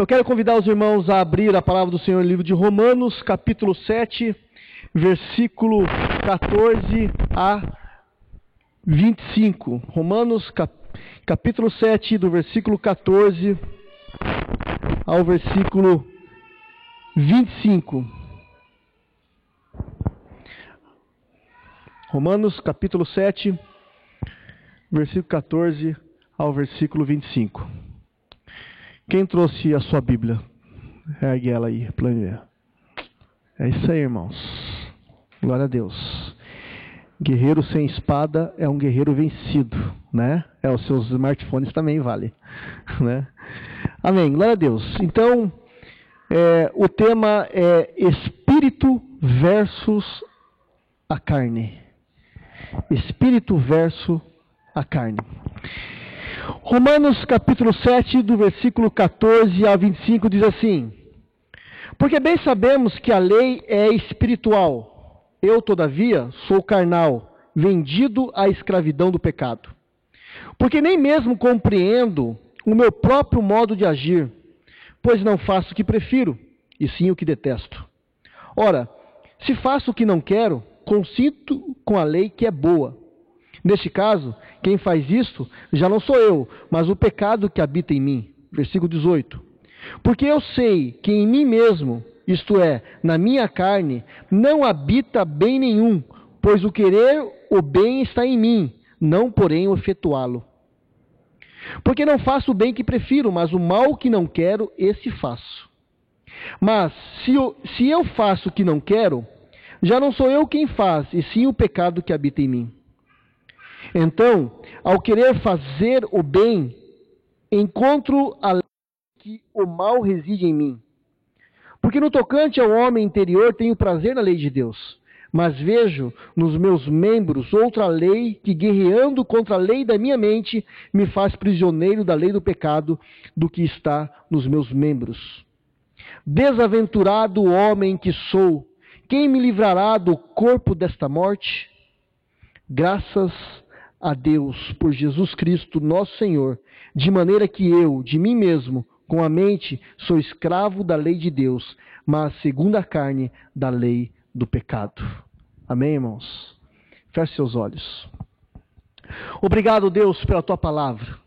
Eu quero convidar os irmãos a abrir a palavra do Senhor no livro de Romanos, capítulo 7, versículo 14 a 25. Romanos, cap capítulo 7, do versículo 14 ao versículo 25. Romanos, capítulo 7, versículo 14 ao versículo 25. Quem trouxe a sua Bíblia? Ergue ela aí, planeia. É isso aí, irmãos. Glória a Deus. Guerreiro sem espada é um guerreiro vencido, né? É, os seus smartphones também vale, né? Amém. Glória a Deus. Então, é, o tema é espírito versus a carne. Espírito versus a carne. Romanos capítulo 7, do versículo 14 a 25 diz assim: Porque bem sabemos que a lei é espiritual. Eu, todavia, sou carnal, vendido à escravidão do pecado. Porque nem mesmo compreendo o meu próprio modo de agir, pois não faço o que prefiro, e sim o que detesto. Ora, se faço o que não quero, consinto com a lei que é boa. Neste caso, quem faz isto já não sou eu, mas o pecado que habita em mim. Versículo 18. Porque eu sei que em mim mesmo, isto é, na minha carne, não habita bem nenhum, pois o querer o bem está em mim, não porém o efetuá-lo. Porque não faço o bem que prefiro, mas o mal que não quero, esse faço. Mas se eu, se eu faço o que não quero, já não sou eu quem faz, e sim o pecado que habita em mim. Então, ao querer fazer o bem, encontro a que o mal reside em mim. Porque no tocante ao homem interior tenho prazer na lei de Deus, mas vejo nos meus membros outra lei que, guerreando contra a lei da minha mente, me faz prisioneiro da lei do pecado do que está nos meus membros. Desaventurado homem que sou, quem me livrará do corpo desta morte? Graças a Deus por Jesus Cristo, nosso Senhor, de maneira que eu, de mim mesmo, com a mente, sou escravo da lei de Deus, mas segundo a carne, da lei do pecado. Amém, irmãos? Feche seus olhos. Obrigado, Deus, pela tua palavra.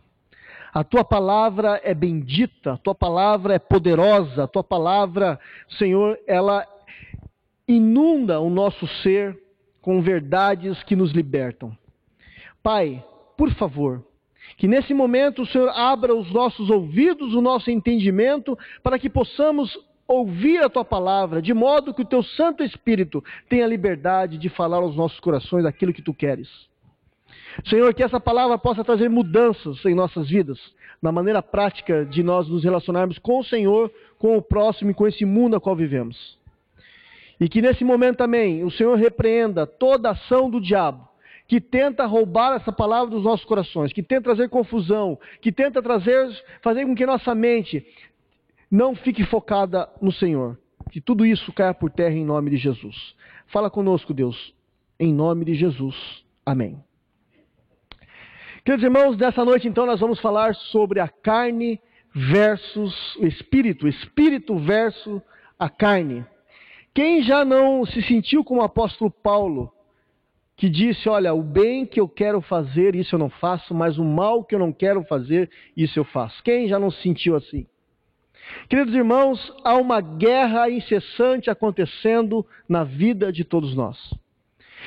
A tua palavra é bendita, a tua palavra é poderosa, a tua palavra, Senhor, ela inunda o nosso ser com verdades que nos libertam. Pai, por favor, que nesse momento o Senhor abra os nossos ouvidos, o nosso entendimento, para que possamos ouvir a tua palavra, de modo que o teu Santo Espírito tenha liberdade de falar aos nossos corações aquilo que tu queres. Senhor, que essa palavra possa trazer mudanças em nossas vidas, na maneira prática de nós nos relacionarmos com o Senhor, com o próximo e com esse mundo a qual vivemos. E que nesse momento também o Senhor repreenda toda ação do diabo que tenta roubar essa palavra dos nossos corações, que tenta trazer confusão, que tenta trazer, fazer com que nossa mente não fique focada no Senhor. Que tudo isso caia por terra em nome de Jesus. Fala conosco, Deus, em nome de Jesus. Amém. Queridos irmãos, nessa noite então nós vamos falar sobre a carne versus o espírito, espírito versus a carne. Quem já não se sentiu como o apóstolo Paulo, que disse: Olha, o bem que eu quero fazer, isso eu não faço, mas o mal que eu não quero fazer, isso eu faço. Quem já não se sentiu assim? Queridos irmãos, há uma guerra incessante acontecendo na vida de todos nós.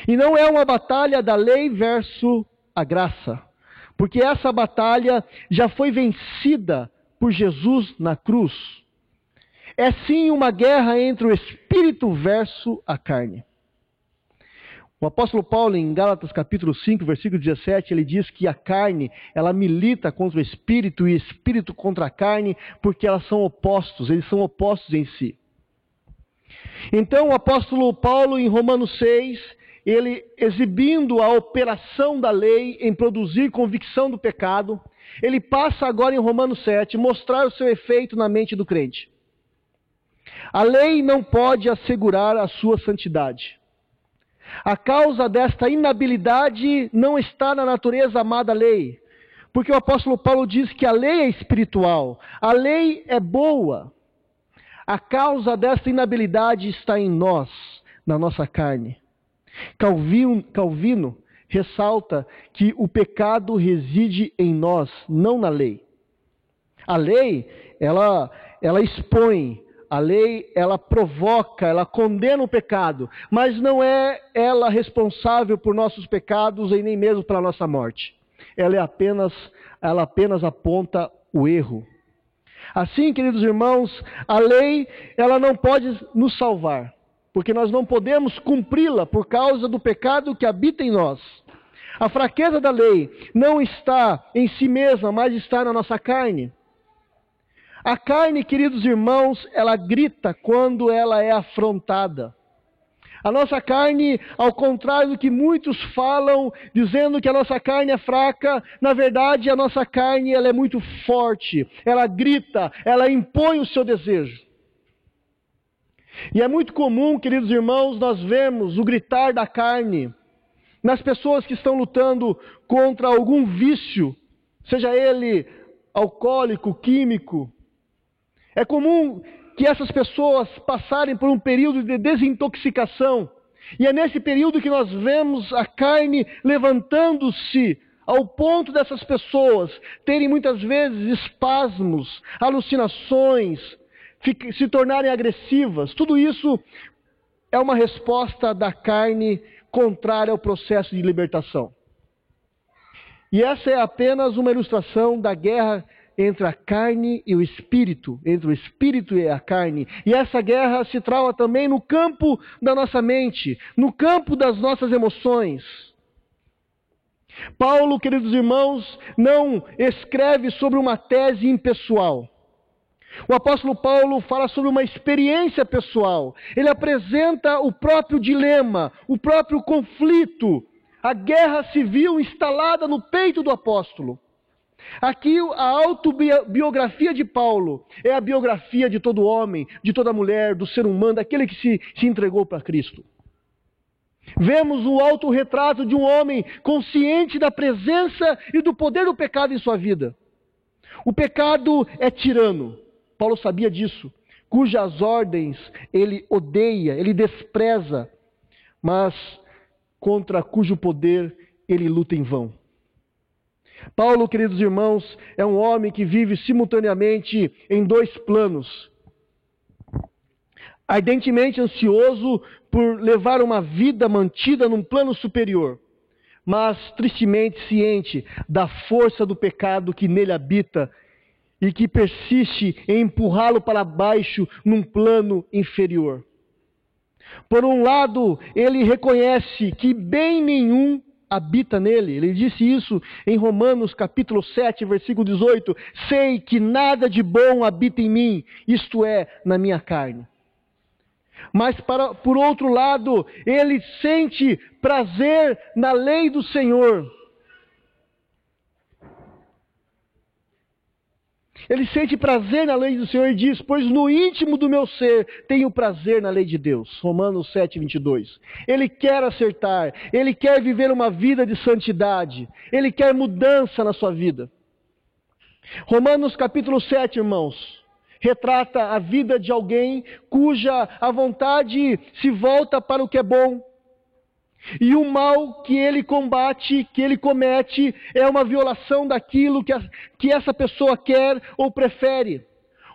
E não é uma batalha da lei versus a graça, porque essa batalha já foi vencida por Jesus na cruz. É sim uma guerra entre o espírito versus a carne. O apóstolo Paulo, em Gálatas capítulo 5, versículo 17, ele diz que a carne, ela milita contra o espírito e o espírito contra a carne, porque elas são opostos, eles são opostos em si. Então, o apóstolo Paulo, em Romanos 6, ele exibindo a operação da lei em produzir convicção do pecado, ele passa agora em Romanos 7 mostrar o seu efeito na mente do crente. A lei não pode assegurar a sua santidade. A causa desta inabilidade não está na natureza amada lei, Porque o apóstolo Paulo diz que a lei é espiritual, a lei é boa. A causa dessa inabilidade está em nós, na nossa carne. Calvino, Calvino ressalta que o pecado reside em nós, não na lei. A lei, ela, ela expõe, a lei, ela provoca, ela condena o pecado, mas não é ela responsável por nossos pecados e nem mesmo pela nossa morte. Ela é apenas, ela apenas aponta o erro. Assim, queridos irmãos, a lei, ela não pode nos salvar, porque nós não podemos cumpri-la por causa do pecado que habita em nós. A fraqueza da lei não está em si mesma, mas está na nossa carne. A carne, queridos irmãos, ela grita quando ela é afrontada. A nossa carne, ao contrário do que muitos falam, dizendo que a nossa carne é fraca, na verdade a nossa carne ela é muito forte. Ela grita, ela impõe o seu desejo. E é muito comum, queridos irmãos, nós vemos o gritar da carne nas pessoas que estão lutando contra algum vício, seja ele alcoólico, químico. É comum que essas pessoas passarem por um período de desintoxicação. E é nesse período que nós vemos a carne levantando-se ao ponto dessas pessoas terem muitas vezes espasmos, alucinações, se tornarem agressivas. Tudo isso é uma resposta da carne contrária ao processo de libertação. E essa é apenas uma ilustração da guerra entre a carne e o espírito, entre o espírito e a carne. E essa guerra se trava também no campo da nossa mente, no campo das nossas emoções. Paulo, queridos irmãos, não escreve sobre uma tese impessoal. O apóstolo Paulo fala sobre uma experiência pessoal. Ele apresenta o próprio dilema, o próprio conflito, a guerra civil instalada no peito do apóstolo. Aqui a autobiografia de Paulo é a biografia de todo homem, de toda mulher, do ser humano, daquele que se, se entregou para Cristo. Vemos o autorretrato de um homem consciente da presença e do poder do pecado em sua vida. O pecado é tirano. Paulo sabia disso, cujas ordens ele odeia, ele despreza, mas contra cujo poder ele luta em vão. Paulo, queridos irmãos, é um homem que vive simultaneamente em dois planos. Ardentemente ansioso por levar uma vida mantida num plano superior, mas tristemente ciente da força do pecado que nele habita e que persiste em empurrá-lo para baixo num plano inferior. Por um lado, ele reconhece que bem nenhum habita nele. Ele disse isso em Romanos capítulo 7, versículo 18: Sei que nada de bom habita em mim, isto é, na minha carne. Mas para, por outro lado, ele sente prazer na lei do Senhor. Ele sente prazer na lei do Senhor e diz: Pois no íntimo do meu ser tenho prazer na lei de Deus. Romanos 7, 22. Ele quer acertar, ele quer viver uma vida de santidade, ele quer mudança na sua vida. Romanos capítulo 7, irmãos, retrata a vida de alguém cuja a vontade se volta para o que é bom e o mal que ele combate, que ele comete, é uma violação daquilo que, a, que essa pessoa quer ou prefere.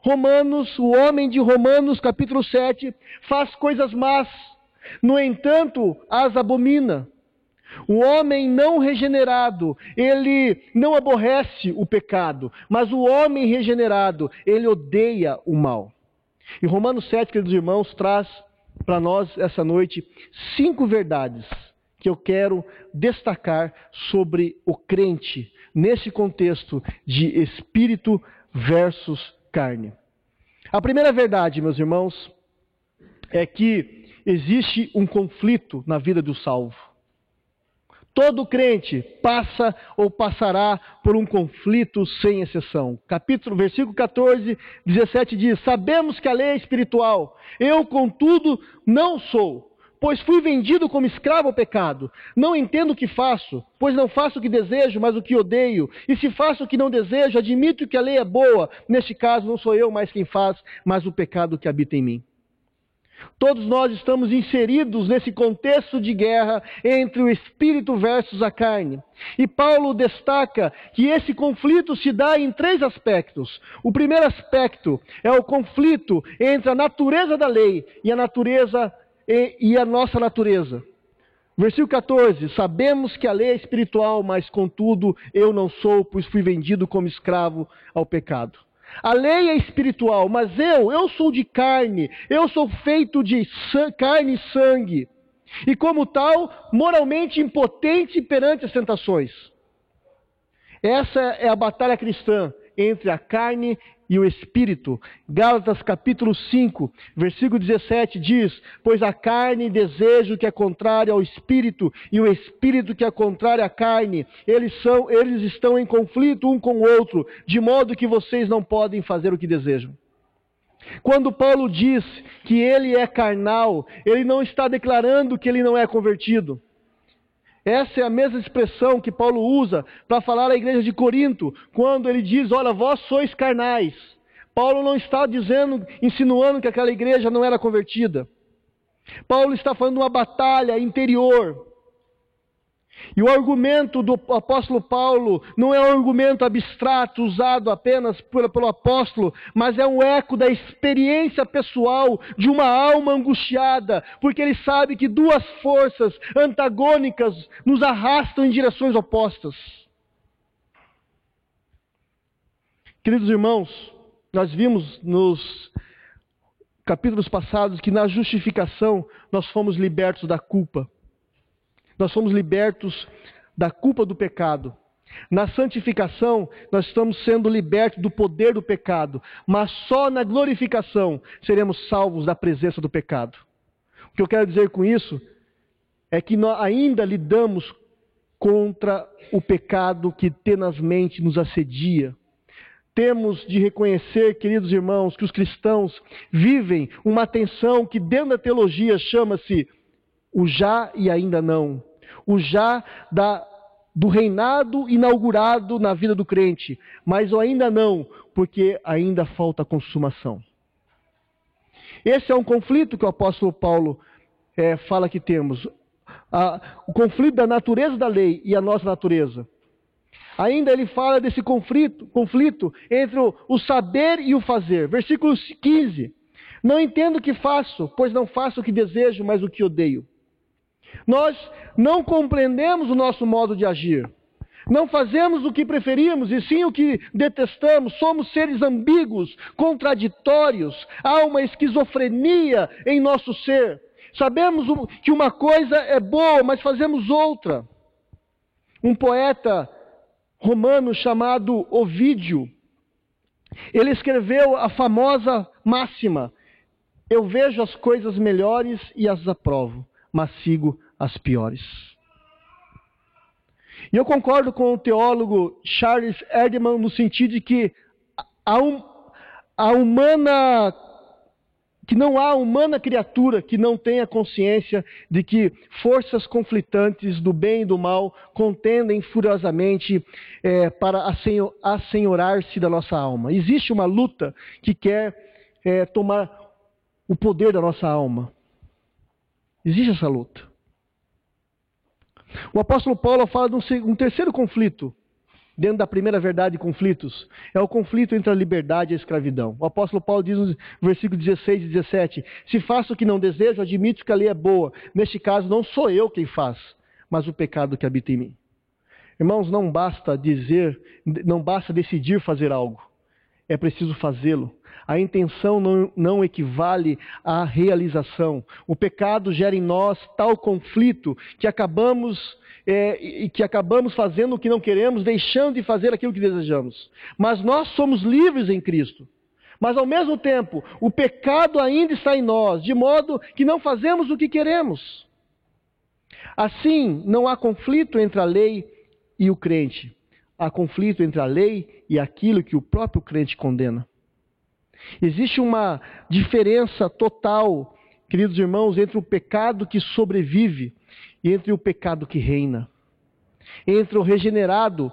Romanos, o homem de Romanos, capítulo 7, faz coisas más, no entanto, as abomina. O homem não regenerado, ele não aborrece o pecado, mas o homem regenerado, ele odeia o mal. E Romanos 7, queridos irmãos, traz para nós essa noite cinco verdades que eu quero destacar sobre o crente nesse contexto de espírito versus carne. A primeira verdade, meus irmãos, é que existe um conflito na vida do salvo. Todo crente passa ou passará por um conflito sem exceção. Capítulo, versículo 14, 17 diz: Sabemos que a lei é espiritual. Eu, contudo, não sou, pois fui vendido como escravo ao pecado. Não entendo o que faço, pois não faço o que desejo, mas o que odeio. E se faço o que não desejo, admito que a lei é boa. Neste caso, não sou eu mais quem faz, mas o pecado que habita em mim. Todos nós estamos inseridos nesse contexto de guerra entre o espírito versus a carne. E Paulo destaca que esse conflito se dá em três aspectos. O primeiro aspecto é o conflito entre a natureza da lei e a natureza e, e a nossa natureza. Versículo 14: Sabemos que a lei é espiritual, mas contudo eu não sou, pois fui vendido como escravo ao pecado. A lei é espiritual, mas eu, eu sou de carne, eu sou feito de carne e sangue. E como tal, moralmente impotente perante as tentações. Essa é a batalha cristã entre a carne e o espírito. Gálatas capítulo 5, versículo 17 diz: Pois a carne deseja o que é contrário ao espírito, e o espírito que é contrário à carne, eles, são, eles estão em conflito um com o outro, de modo que vocês não podem fazer o que desejam. Quando Paulo diz que ele é carnal, ele não está declarando que ele não é convertido. Essa é a mesma expressão que Paulo usa para falar à igreja de Corinto, quando ele diz: Olha, vós sois carnais. Paulo não está dizendo, insinuando que aquela igreja não era convertida. Paulo está falando de uma batalha interior. E o argumento do apóstolo Paulo não é um argumento abstrato usado apenas pelo apóstolo, mas é um eco da experiência pessoal de uma alma angustiada, porque ele sabe que duas forças antagônicas nos arrastam em direções opostas. Queridos irmãos, nós vimos nos capítulos passados que na justificação nós fomos libertos da culpa. Nós somos libertos da culpa do pecado. Na santificação, nós estamos sendo libertos do poder do pecado, mas só na glorificação seremos salvos da presença do pecado. O que eu quero dizer com isso é que nós ainda lidamos contra o pecado que tenazmente nos assedia. Temos de reconhecer, queridos irmãos, que os cristãos vivem uma tensão que dentro da teologia chama-se o já e ainda não o já da, do reinado inaugurado na vida do crente, mas o ainda não, porque ainda falta consumação. Esse é um conflito que o apóstolo Paulo é, fala que temos. o conflito da natureza da lei e a nossa natureza. Ainda ele fala desse conflito, conflito entre o, o saber e o fazer. Versículo 15. Não entendo o que faço, pois não faço o que desejo, mas o que odeio. Nós não compreendemos o nosso modo de agir. Não fazemos o que preferimos e sim o que detestamos. Somos seres ambíguos, contraditórios. Há uma esquizofrenia em nosso ser. Sabemos que uma coisa é boa, mas fazemos outra. Um poeta romano chamado Ovídio, ele escreveu a famosa máxima: Eu vejo as coisas melhores e as aprovo mas sigo as piores. E eu concordo com o teólogo Charles Erdman no sentido de que a, um, a humana que não há humana criatura que não tenha consciência de que forças conflitantes do bem e do mal contendem furiosamente é, para assenhorar-se da nossa alma. Existe uma luta que quer é, tomar o poder da nossa alma. Existe essa luta. O apóstolo Paulo fala de um, terceiro conflito, dentro da primeira verdade de conflitos, é o conflito entre a liberdade e a escravidão. O apóstolo Paulo diz no versículo 16 e 17: Se faço o que não desejo, admito que a lei é boa. Neste caso, não sou eu quem faz, mas o pecado que habita em mim. Irmãos, não basta dizer, não basta decidir fazer algo, é preciso fazê-lo. A intenção não, não equivale à realização. O pecado gera em nós tal conflito que acabamos é, e que acabamos fazendo o que não queremos, deixando de fazer aquilo que desejamos. Mas nós somos livres em Cristo. Mas ao mesmo tempo, o pecado ainda está em nós, de modo que não fazemos o que queremos. Assim, não há conflito entre a lei e o crente. Há conflito entre a lei e aquilo que o próprio crente condena. Existe uma diferença total queridos irmãos, entre o pecado que sobrevive e entre o pecado que reina. Entre o regenerado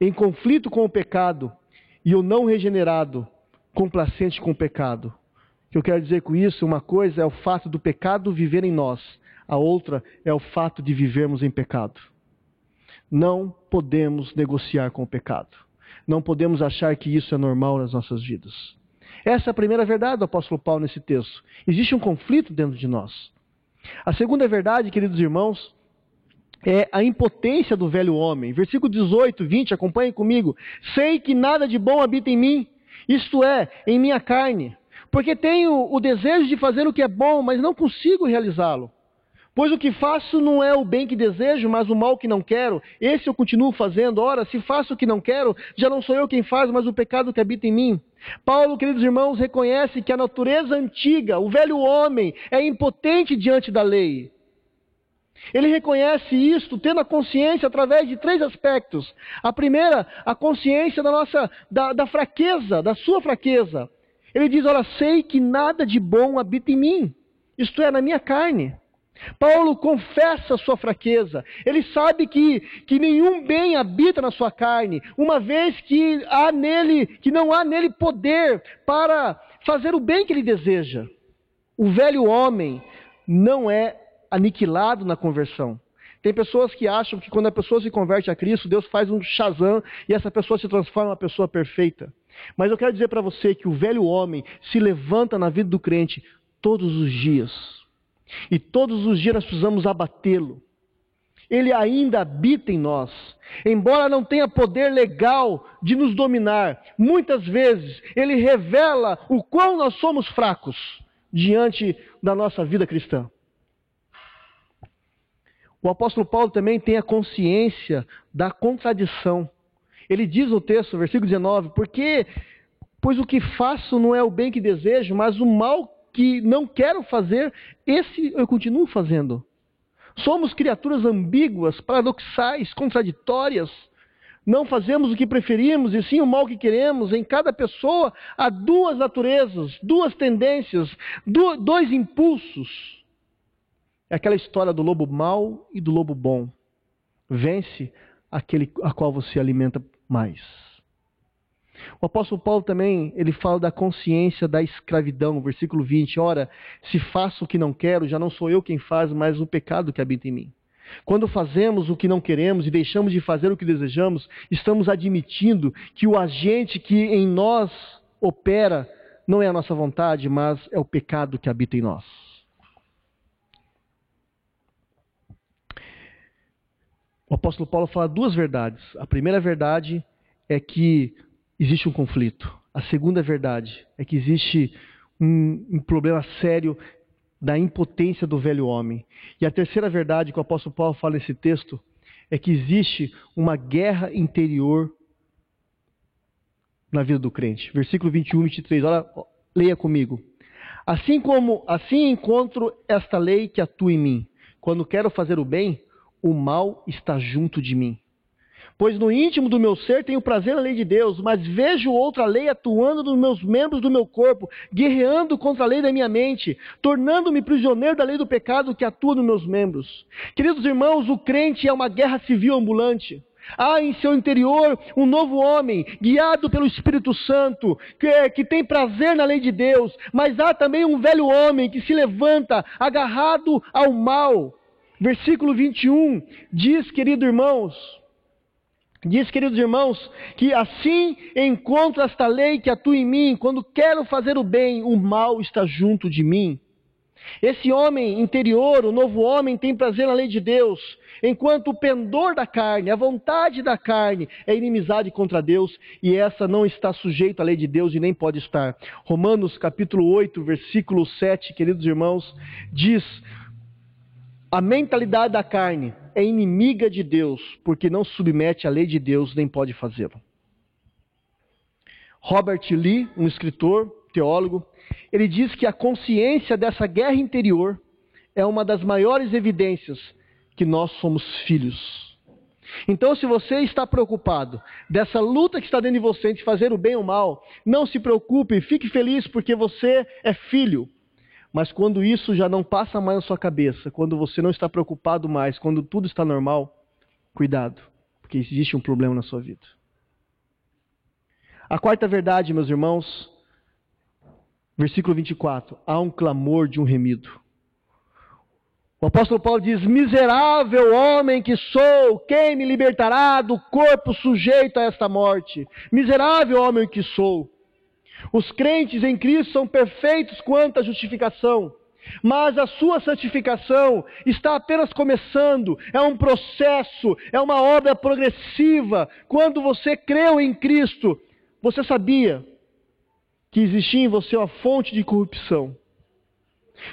em conflito com o pecado e o não regenerado complacente com o pecado. O que eu quero dizer com isso, uma coisa é o fato do pecado viver em nós, a outra é o fato de vivermos em pecado. Não podemos negociar com o pecado. Não podemos achar que isso é normal nas nossas vidas. Essa é a primeira verdade do apóstolo Paulo nesse texto. Existe um conflito dentro de nós. A segunda verdade, queridos irmãos, é a impotência do velho homem. Versículo 18, 20, acompanhem comigo. Sei que nada de bom habita em mim, isto é, em minha carne, porque tenho o desejo de fazer o que é bom, mas não consigo realizá-lo. Pois o que faço não é o bem que desejo, mas o mal que não quero. Esse eu continuo fazendo. Ora, se faço o que não quero, já não sou eu quem faz, mas o pecado que habita em mim. Paulo, queridos irmãos, reconhece que a natureza antiga, o velho homem, é impotente diante da lei. Ele reconhece isto tendo a consciência através de três aspectos. A primeira, a consciência da nossa da, da fraqueza, da sua fraqueza. Ele diz: Olha, sei que nada de bom habita em mim, isto é, na minha carne. Paulo confessa sua fraqueza. Ele sabe que, que nenhum bem habita na sua carne, uma vez que há nele, que não há nele poder para fazer o bem que ele deseja. O velho homem não é aniquilado na conversão. Tem pessoas que acham que quando a pessoa se converte a Cristo, Deus faz um shazam e essa pessoa se transforma em uma pessoa perfeita. Mas eu quero dizer para você que o velho homem se levanta na vida do crente todos os dias e todos os dias nós precisamos abatê-lo. Ele ainda habita em nós. Embora não tenha poder legal de nos dominar, muitas vezes ele revela o quão nós somos fracos diante da nossa vida cristã. O apóstolo Paulo também tem a consciência da contradição. Ele diz no texto, versículo 19: Porque, pois o que faço não é o bem que desejo, mas o mal que não quero fazer, esse eu continuo fazendo. Somos criaturas ambíguas, paradoxais, contraditórias. Não fazemos o que preferimos e sim o mal que queremos. Em cada pessoa há duas naturezas, duas tendências, dois impulsos. É aquela história do lobo mau e do lobo bom. Vence aquele a qual você alimenta mais. O apóstolo Paulo também, ele fala da consciência da escravidão, versículo 20. Ora, se faço o que não quero, já não sou eu quem faz, mas o pecado que habita em mim. Quando fazemos o que não queremos e deixamos de fazer o que desejamos, estamos admitindo que o agente que em nós opera não é a nossa vontade, mas é o pecado que habita em nós. O apóstolo Paulo fala duas verdades. A primeira verdade é que existe um conflito. A segunda verdade é que existe um, um problema sério da impotência do velho homem. E a terceira verdade que o apóstolo Paulo fala nesse texto é que existe uma guerra interior na vida do crente. Versículo 21 e 23. Olha, leia comigo. Assim como assim encontro esta lei que atua em mim. Quando quero fazer o bem, o mal está junto de mim. Pois no íntimo do meu ser tenho prazer na lei de Deus, mas vejo outra lei atuando nos meus membros do meu corpo, guerreando contra a lei da minha mente, tornando-me prisioneiro da lei do pecado que atua nos meus membros. Queridos irmãos, o crente é uma guerra civil ambulante. Há em seu interior um novo homem, guiado pelo Espírito Santo, que, é, que, tem prazer na lei de Deus, mas há também um velho homem que se levanta agarrado ao mal. Versículo 21 diz, queridos irmãos, Diz, queridos irmãos, que assim encontro esta lei que atua em mim, quando quero fazer o bem, o mal está junto de mim. Esse homem interior, o novo homem, tem prazer na lei de Deus, enquanto o pendor da carne, a vontade da carne, é inimizade contra Deus, e essa não está sujeita à lei de Deus e nem pode estar. Romanos capítulo 8, versículo 7, queridos irmãos, diz: a mentalidade da carne é inimiga de Deus, porque não submete à lei de Deus nem pode fazê-lo. Robert Lee, um escritor, teólogo, ele diz que a consciência dessa guerra interior é uma das maiores evidências que nós somos filhos. Então, se você está preocupado dessa luta que está dentro de você de fazer o bem ou o mal, não se preocupe, fique feliz porque você é filho. Mas quando isso já não passa mais na sua cabeça, quando você não está preocupado mais, quando tudo está normal, cuidado, porque existe um problema na sua vida. A quarta verdade, meus irmãos, versículo 24: há um clamor de um remido. O apóstolo Paulo diz: Miserável homem que sou, quem me libertará do corpo sujeito a esta morte? Miserável homem que sou. Os crentes em Cristo são perfeitos quanto à justificação, mas a sua santificação está apenas começando, é um processo, é uma obra progressiva. Quando você creu em Cristo, você sabia que existia em você uma fonte de corrupção.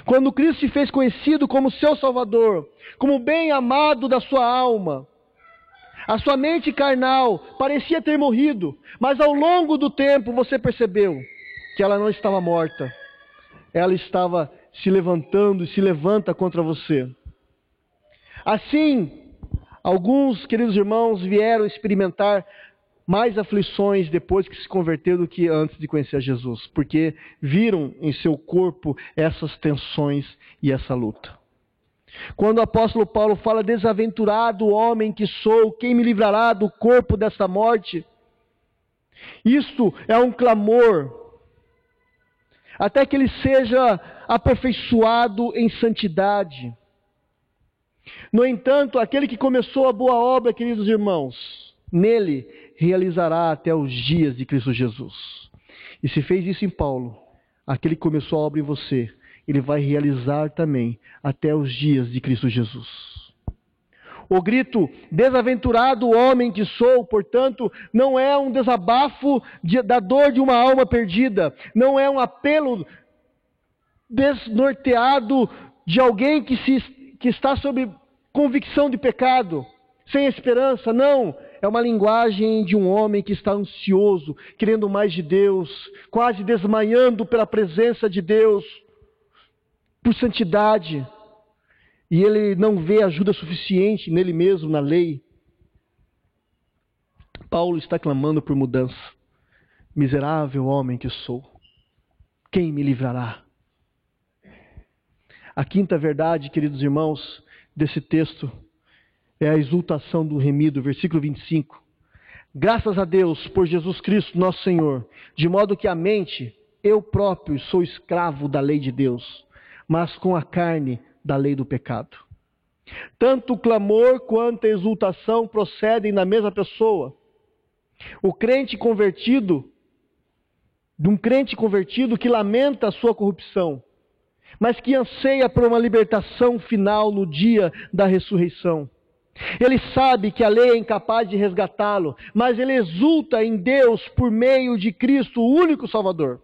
Quando Cristo se fez conhecido como seu Salvador, como bem amado da sua alma, a sua mente carnal parecia ter morrido, mas ao longo do tempo você percebeu que ela não estava morta. Ela estava se levantando e se levanta contra você. Assim, alguns queridos irmãos vieram experimentar mais aflições depois que se converteu do que antes de conhecer Jesus, porque viram em seu corpo essas tensões e essa luta. Quando o apóstolo Paulo fala, desaventurado homem que sou, quem me livrará do corpo desta morte? Isto é um clamor, até que ele seja aperfeiçoado em santidade. No entanto, aquele que começou a boa obra, queridos irmãos, nele realizará até os dias de Cristo Jesus. E se fez isso em Paulo, aquele que começou a obra em você, ele vai realizar também até os dias de Cristo Jesus. O grito, desaventurado homem que sou, portanto, não é um desabafo de, da dor de uma alma perdida, não é um apelo desnorteado de alguém que, se, que está sob convicção de pecado, sem esperança, não. É uma linguagem de um homem que está ansioso, querendo mais de Deus, quase desmanhando pela presença de Deus por santidade, e ele não vê ajuda suficiente nele mesmo, na lei. Paulo está clamando por mudança. Miserável homem que sou, quem me livrará? A quinta verdade, queridos irmãos, desse texto é a exultação do remido, versículo 25. Graças a Deus por Jesus Cristo, nosso Senhor, de modo que a mente, eu próprio sou escravo da lei de Deus mas com a carne da lei do pecado. Tanto o clamor quanto a exultação procedem da mesma pessoa. O crente convertido, de um crente convertido que lamenta a sua corrupção, mas que anseia por uma libertação final no dia da ressurreição. Ele sabe que a lei é incapaz de resgatá-lo, mas ele exulta em Deus por meio de Cristo, o único Salvador.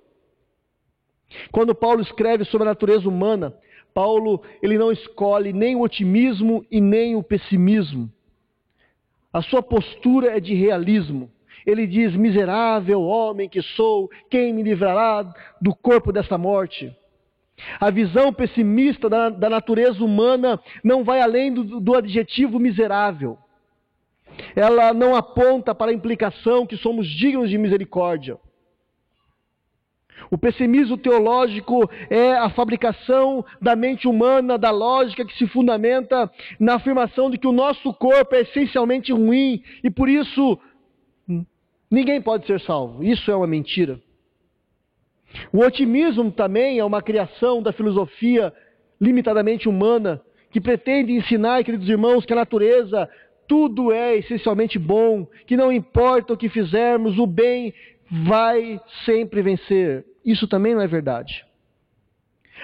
Quando Paulo escreve sobre a natureza humana, Paulo ele não escolhe nem o otimismo e nem o pessimismo. A sua postura é de realismo. Ele diz: Miserável homem que sou, quem me livrará do corpo desta morte? A visão pessimista da, da natureza humana não vai além do, do adjetivo miserável. Ela não aponta para a implicação que somos dignos de misericórdia. O pessimismo teológico é a fabricação da mente humana, da lógica que se fundamenta na afirmação de que o nosso corpo é essencialmente ruim e por isso ninguém pode ser salvo. Isso é uma mentira. O otimismo também é uma criação da filosofia limitadamente humana que pretende ensinar, queridos irmãos, que a natureza tudo é essencialmente bom, que não importa o que fizermos, o bem vai sempre vencer. Isso também não é verdade.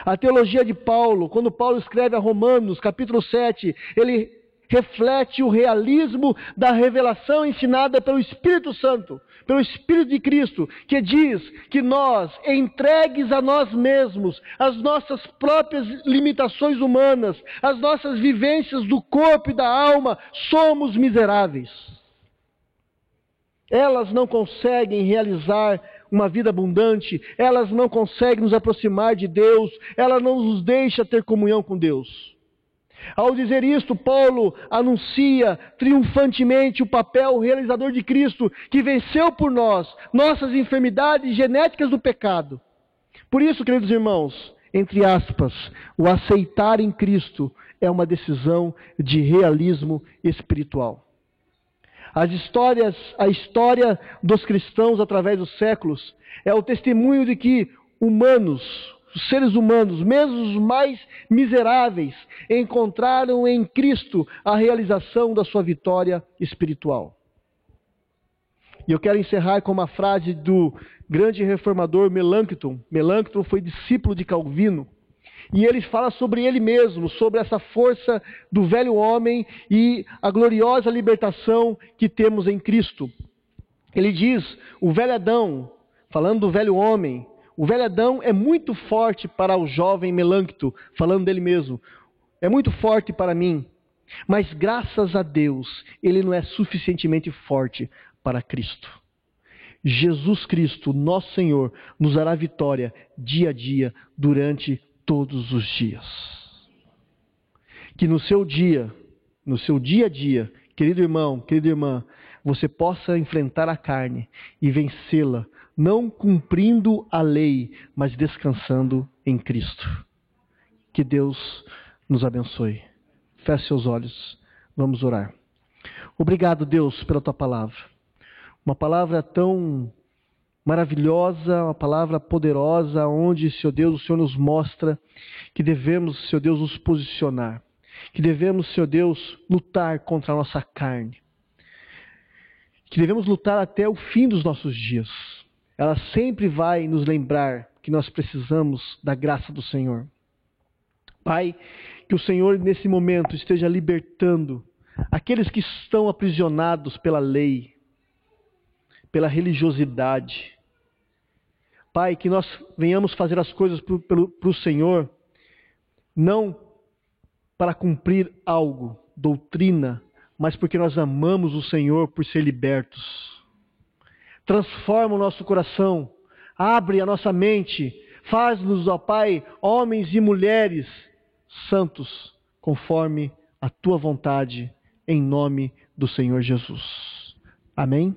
A teologia de Paulo, quando Paulo escreve a Romanos, capítulo 7, ele reflete o realismo da revelação ensinada pelo Espírito Santo, pelo Espírito de Cristo, que diz que nós, entregues a nós mesmos, as nossas próprias limitações humanas, as nossas vivências do corpo e da alma, somos miseráveis elas não conseguem realizar uma vida abundante, elas não conseguem nos aproximar de Deus, ela não nos deixa ter comunhão com Deus. Ao dizer isto, Paulo anuncia triunfantemente o papel realizador de Cristo, que venceu por nós nossas enfermidades genéticas do pecado. Por isso, queridos irmãos, entre aspas, o aceitar em Cristo é uma decisão de realismo espiritual. As histórias, a história dos cristãos através dos séculos é o testemunho de que humanos, os seres humanos, mesmo os mais miseráveis, encontraram em Cristo a realização da sua vitória espiritual. E eu quero encerrar com uma frase do grande reformador Melancton. Melancton foi discípulo de Calvino. E ele fala sobre ele mesmo, sobre essa força do velho homem e a gloriosa libertação que temos em Cristo. Ele diz: o velho Adão, falando do velho homem, o velho Adão é muito forte para o jovem Melancto, falando dele mesmo. É muito forte para mim, mas graças a Deus, ele não é suficientemente forte para Cristo. Jesus Cristo, nosso Senhor, nos dará vitória dia a dia, durante todos os dias. Que no seu dia, no seu dia a dia, querido irmão, querida irmã, você possa enfrentar a carne e vencê-la, não cumprindo a lei, mas descansando em Cristo. Que Deus nos abençoe. Feche seus olhos, vamos orar. Obrigado, Deus, pela tua palavra. Uma palavra tão maravilhosa, uma palavra poderosa, onde, Senhor Deus, o Senhor nos mostra que devemos, Senhor Deus, nos posicionar, que devemos, Senhor Deus, lutar contra a nossa carne, que devemos lutar até o fim dos nossos dias. Ela sempre vai nos lembrar que nós precisamos da graça do Senhor. Pai, que o Senhor nesse momento esteja libertando aqueles que estão aprisionados pela lei, pela religiosidade. Pai, que nós venhamos fazer as coisas para o Senhor, não para cumprir algo, doutrina, mas porque nós amamos o Senhor por ser libertos. Transforma o nosso coração, abre a nossa mente, faz-nos, ó Pai, homens e mulheres santos, conforme a tua vontade, em nome do Senhor Jesus. Amém?